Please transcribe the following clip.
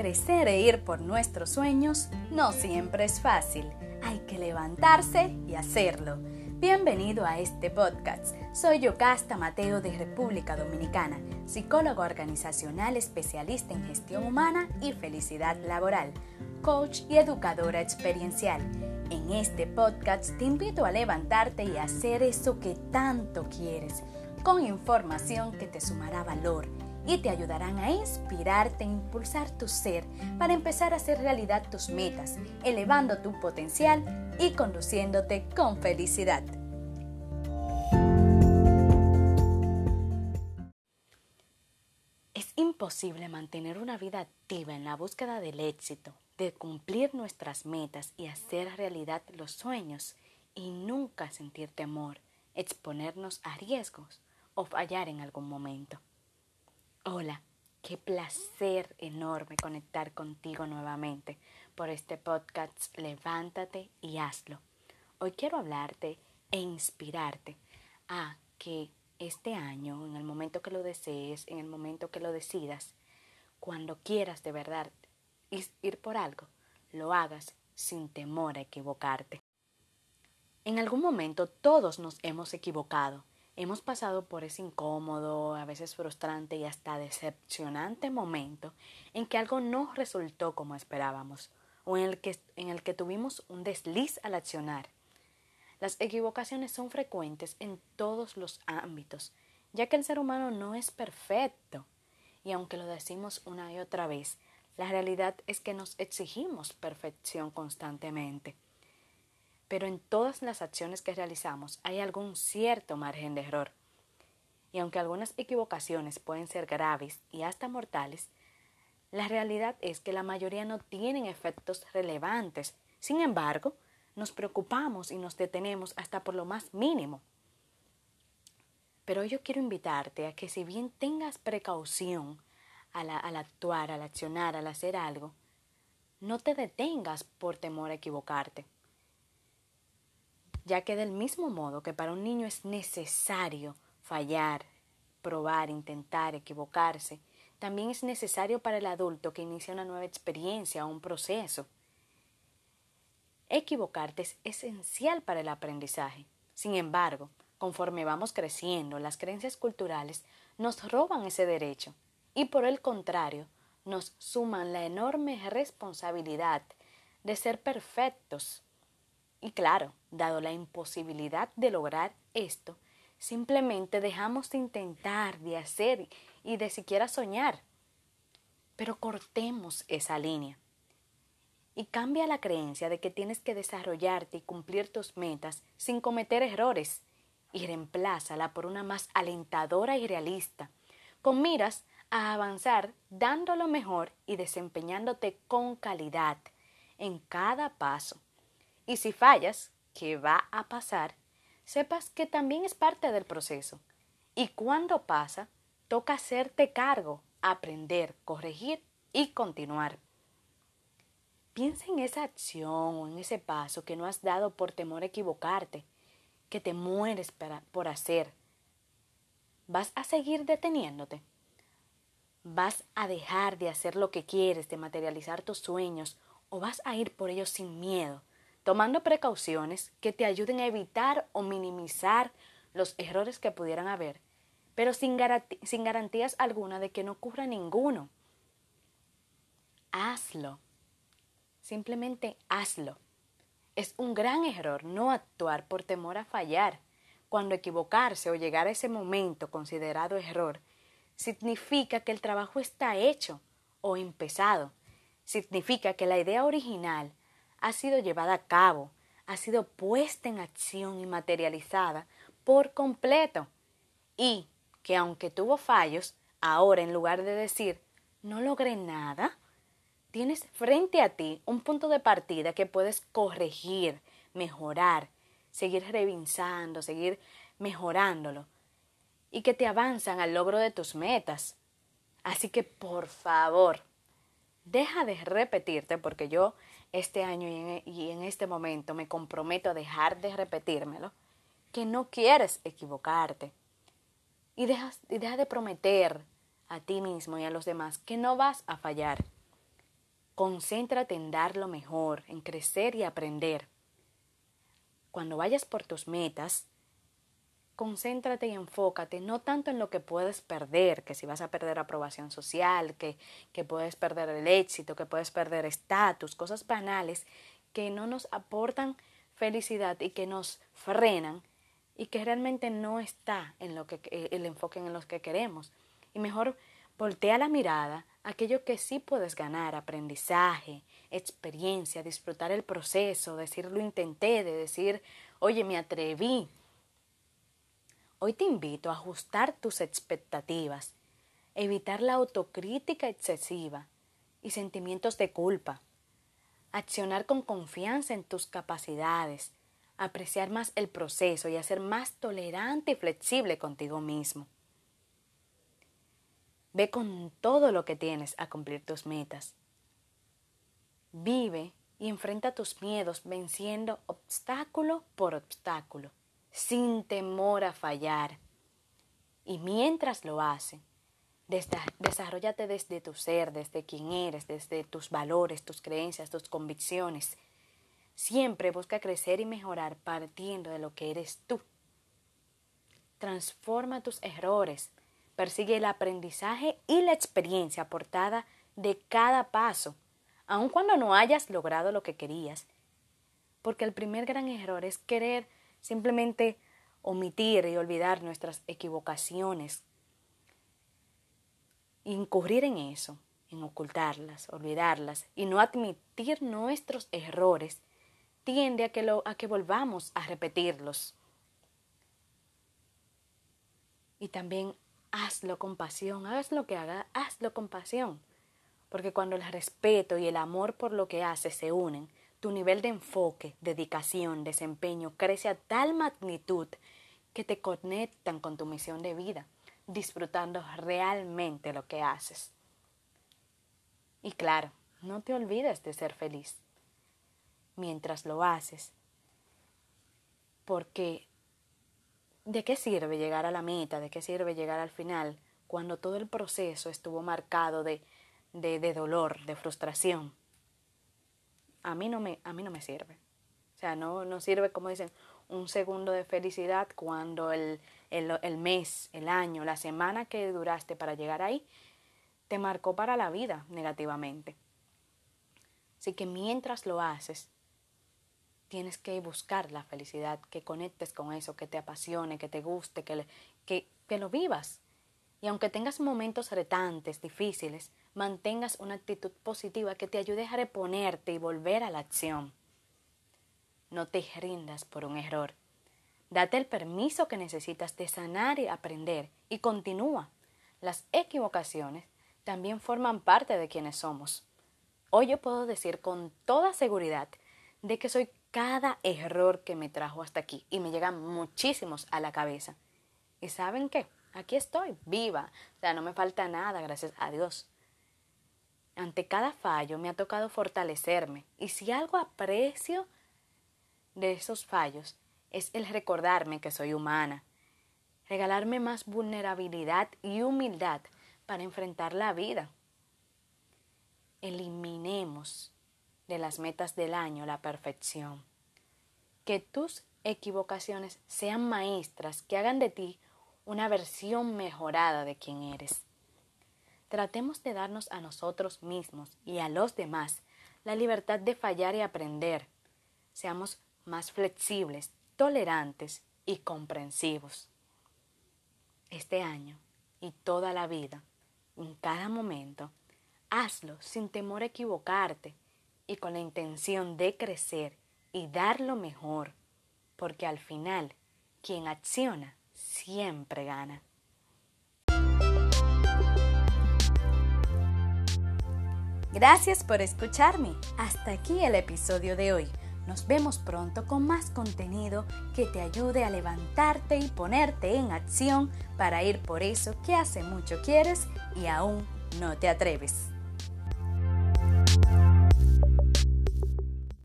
Crecer e ir por nuestros sueños no siempre es fácil. Hay que levantarse y hacerlo. Bienvenido a este podcast. Soy Yocasta Mateo de República Dominicana, psicólogo organizacional especialista en gestión humana y felicidad laboral, coach y educadora experiencial. En este podcast te invito a levantarte y hacer eso que tanto quieres, con información que te sumará valor y te ayudarán a inspirarte e impulsar tu ser para empezar a hacer realidad tus metas, elevando tu potencial y conduciéndote con felicidad. Es imposible mantener una vida activa en la búsqueda del éxito, de cumplir nuestras metas y hacer realidad los sueños y nunca sentir temor, exponernos a riesgos o fallar en algún momento. Hola, qué placer enorme conectar contigo nuevamente por este podcast Levántate y hazlo. Hoy quiero hablarte e inspirarte a que este año, en el momento que lo desees, en el momento que lo decidas, cuando quieras de verdad ir por algo, lo hagas sin temor a equivocarte. En algún momento todos nos hemos equivocado hemos pasado por ese incómodo, a veces frustrante y hasta decepcionante momento en que algo no resultó como esperábamos o en el que, en el que tuvimos un desliz al accionar. Las equivocaciones son frecuentes en todos los ámbitos, ya que el ser humano no es perfecto. Y aunque lo decimos una y otra vez, la realidad es que nos exigimos perfección constantemente pero en todas las acciones que realizamos hay algún cierto margen de error. Y aunque algunas equivocaciones pueden ser graves y hasta mortales, la realidad es que la mayoría no tienen efectos relevantes. Sin embargo, nos preocupamos y nos detenemos hasta por lo más mínimo. Pero yo quiero invitarte a que si bien tengas precaución al, al actuar, al accionar, al hacer algo, no te detengas por temor a equivocarte ya que del mismo modo que para un niño es necesario fallar, probar, intentar, equivocarse, también es necesario para el adulto que inicia una nueva experiencia o un proceso. Equivocarte es esencial para el aprendizaje. Sin embargo, conforme vamos creciendo, las creencias culturales nos roban ese derecho y por el contrario, nos suman la enorme responsabilidad de ser perfectos y claro, dado la imposibilidad de lograr esto, simplemente dejamos de intentar, de hacer y de siquiera soñar. Pero cortemos esa línea. Y cambia la creencia de que tienes que desarrollarte y cumplir tus metas sin cometer errores y reemplázala por una más alentadora y realista, con miras a avanzar dando lo mejor y desempeñándote con calidad en cada paso y si fallas, ¿qué va a pasar? Sepas que también es parte del proceso. Y cuando pasa, toca hacerte cargo, aprender, corregir y continuar. Piensa en esa acción o en ese paso que no has dado por temor a equivocarte, que te mueres por hacer. ¿Vas a seguir deteniéndote? ¿Vas a dejar de hacer lo que quieres, de materializar tus sueños, o vas a ir por ellos sin miedo, tomando precauciones que te ayuden a evitar o minimizar los errores que pudieran haber, pero sin, garantías alguna de que no ocurra ninguno. Hazlo. Simplemente hazlo. Es un gran error no actuar por temor a fallar. Cuando equivocarse o llegar a ese momento considerado error, significa que el trabajo está hecho o empezado. Significa que la idea original ha sido llevada a cabo, ha sido puesta en acción y materializada por completo. Y que aunque tuvo fallos, ahora en lugar de decir no logré nada, tienes frente a ti un punto de partida que puedes corregir, mejorar, seguir revisando, seguir mejorándolo y que te avanzan al logro de tus metas. Así que por favor, deja de repetirte porque yo este año e, y en, este momento me comprometo a dejar de repetírmelo, que no quieres equivocarte. Y, dejas, y deja de prometer a ti mismo y a los demás que no vas a fallar. Concéntrate en dar lo mejor, en crecer y aprender. Cuando vayas por tus metas, concéntrate y enfócate no tanto en lo que puedes perder, que si vas a perder aprobación social, que, que puedes perder el éxito, que puedes perder estatus, cosas banales que no nos aportan felicidad y que nos frenan y que realmente no está en lo que el enfoque en los que queremos. Y mejor voltea la mirada aquello que sí puedes ganar, aprendizaje, experiencia, disfrutar el proceso, decir lo intenté, de decir, oye, me atreví, Hoy te invito a ajustar tus expectativas, evitar la autocrítica excesiva y sentimientos de culpa, accionar con confianza en tus capacidades, apreciar más el proceso y ser más tolerante y flexible contigo mismo. Ve con todo lo que tienes a cumplir tus metas. Vive y enfrenta tus miedos venciendo obstáculo por obstáculo sin temor a fallar. Y mientras lo hace, desarrollate desde tu ser, desde quién eres, desde tus valores, tus creencias, tus convicciones. Siempre busca crecer y mejorar partiendo de lo que eres tú. Transforma tus errores, persigue el aprendizaje y la experiencia aportada de cada paso, aun cuando no hayas logrado lo que querías. Porque el primer gran error es querer simplemente omitir y olvidar nuestras equivocaciones, incurrir en eso, en ocultarlas, olvidarlas y no admitir nuestros errores, tiende a que, lo, a que volvamos a repetirlos. Y también hazlo con pasión, lo que hazlo con pasión, porque cuando el respeto y el amor por lo que haces se unen, tu nivel de enfoque, dedicación, desempeño crece a tal magnitud que te conectan con tu misión de vida, disfrutando realmente lo que haces. Y claro, no te olvides de ser feliz mientras lo haces, porque ¿de qué sirve llegar a la meta? ¿De qué sirve llegar al final cuando todo el proceso estuvo marcado de, de, de dolor, de frustración? A mí no me, a mí no me sirve. O sea, no, no sirve, como dicen, un segundo de felicidad cuando el, el, el mes, el año, la semana que duraste para llegar ahí, te marcó para la vida negativamente. Así que mientras lo haces, tienes que buscar la felicidad, que conectes con eso, que te apasione, que te guste, que, que, que lo vivas. Y aunque tengas momentos retantes, difíciles, mantengas una actitud positiva que te ayude a reponerte y volver a la acción. No te rindas por un error. Date el permiso que necesitas de sanar y aprender y continúa. Las equivocaciones también forman parte de quienes somos. Hoy yo puedo decir con toda seguridad de que soy cada error que me trajo hasta aquí y me llegan muchísimos a la cabeza. ¿Y saben qué? Aquí estoy, viva. O sea, no me falta nada, gracias a Dios. Ante cada fallo me ha tocado fortalecerme y si algo aprecio de esos fallos es el recordarme que soy humana, regalarme más vulnerabilidad y humildad para enfrentar la vida. Eliminemos de las metas del año la perfección. Que tus equivocaciones sean maestras que hagan de ti una versión mejorada de quien eres. Tratemos de darnos a nosotros mismos y a los demás la libertad de fallar y aprender. Seamos más flexibles, tolerantes y comprensivos. Este año y toda la vida, en cada momento, hazlo sin temor a equivocarte y con la intención de crecer y dar lo mejor, porque al final, quien acciona siempre gana. Gracias por escucharme. Hasta aquí el episodio de hoy. Nos vemos pronto con más contenido que te ayude a levantarte y ponerte en acción para ir por eso que hace mucho quieres y aún no te atreves.